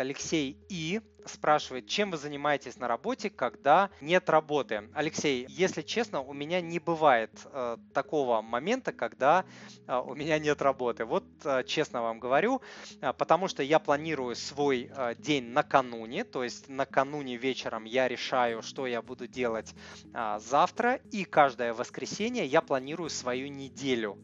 Алексей И спрашивает, чем вы занимаетесь на работе, когда нет работы. Алексей, если честно, у меня не бывает э, такого момента, когда э, у меня нет работы. Вот э, честно вам говорю, э, потому что я планирую свой э, день накануне, то есть накануне вечером я решаю, что я буду делать э, завтра, и каждое воскресенье я планирую свою неделю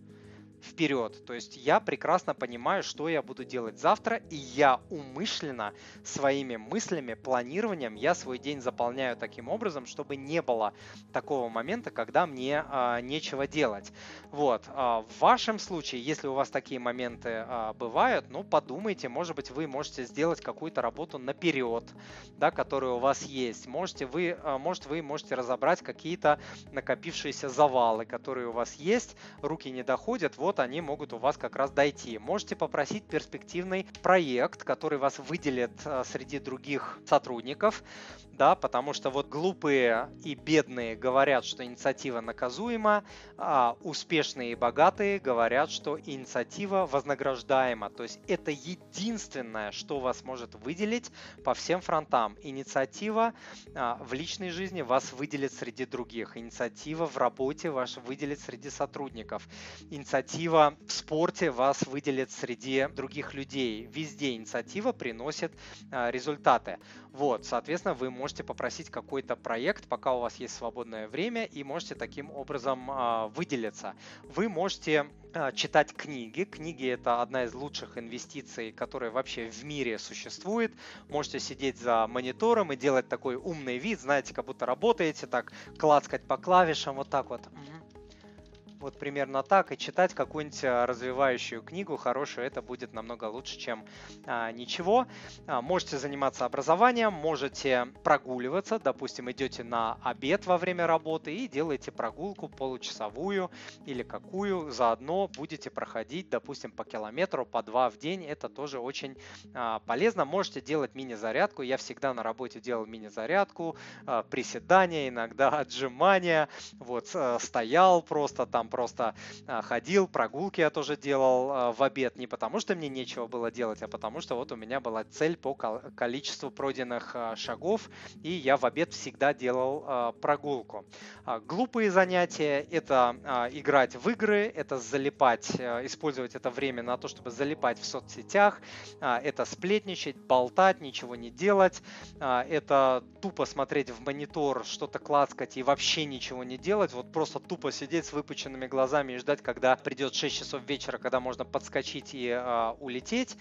вперед. То есть я прекрасно понимаю, что я буду делать завтра, и я умышленно своими мыслями, планированием я свой день заполняю таким образом, чтобы не было такого момента, когда мне а, нечего делать. Вот. А, в вашем случае, если у вас такие моменты а, бывают, ну подумайте, может быть вы можете сделать какую-то работу наперед, да, которая у вас есть. Можете вы, а, может вы можете разобрать какие-то накопившиеся завалы, которые у вас есть, руки не доходят, вот вот они могут у вас как раз дойти. Можете попросить перспективный проект, который вас выделит э, среди других сотрудников, да, потому что вот глупые и бедные говорят, что инициатива наказуема, а успешные и богатые говорят, что инициатива вознаграждаема. То есть это единственное, что вас может выделить по всем фронтам. Инициатива а, в личной жизни вас выделит среди других. Инициатива в работе вас выделит среди сотрудников. Инициатива в спорте вас выделит среди других людей. Везде инициатива приносит а, результаты. Вот, соответственно, вы можете попросить какой-то проект, пока у вас есть свободное время, и можете таким образом а, выделиться. Вы можете а, читать книги. Книги это одна из лучших инвестиций, которая вообще в мире существует. Можете сидеть за монитором и делать такой умный вид, знаете, как будто работаете, так клацкать по клавишам, вот так вот. Вот примерно так. И читать какую-нибудь а, развивающую книгу хорошую, это будет намного лучше, чем а, ничего. А, можете заниматься образованием, можете прогуливаться. Допустим, идете на обед во время работы и делаете прогулку получасовую или какую. Заодно будете проходить, допустим, по километру, по два в день. Это тоже очень а, полезно. Можете делать мини-зарядку. Я всегда на работе делал мини-зарядку, а, приседания, иногда отжимания. Вот, а, стоял просто там просто а, ходил, прогулки я тоже делал а, в обед, не потому что мне нечего было делать, а потому что вот у меня была цель по количеству пройденных а, шагов, и я в обед всегда делал прогулку. Глупые занятия – это играть в игры, это залипать, использовать это время на то, чтобы залипать в соцсетях, это сплетничать, болтать, ничего не делать, это тупо смотреть в монитор, что-то клацкать и вообще ничего не делать, вот просто тупо сидеть с выпученными закрытыми глазами и ждать, когда придет 6 часов вечера, когда можно подскочить и э, улететь.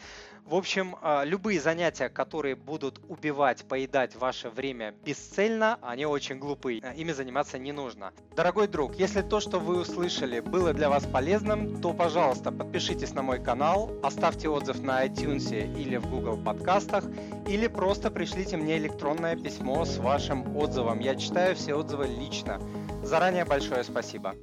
В общем, э, любые занятия, которые будут убивать, поедать ваше время бесцельно, они очень глупые. Ими заниматься не нужно. Дорогой друг, если то, что вы услышали, было для вас полезным, то, пожалуйста, подпишитесь на мой канал, оставьте отзыв на iTunes или в Google подкастах, или просто пришлите мне электронное письмо с вашим отзывом. Я читаю все отзывы лично. Заранее большое спасибо.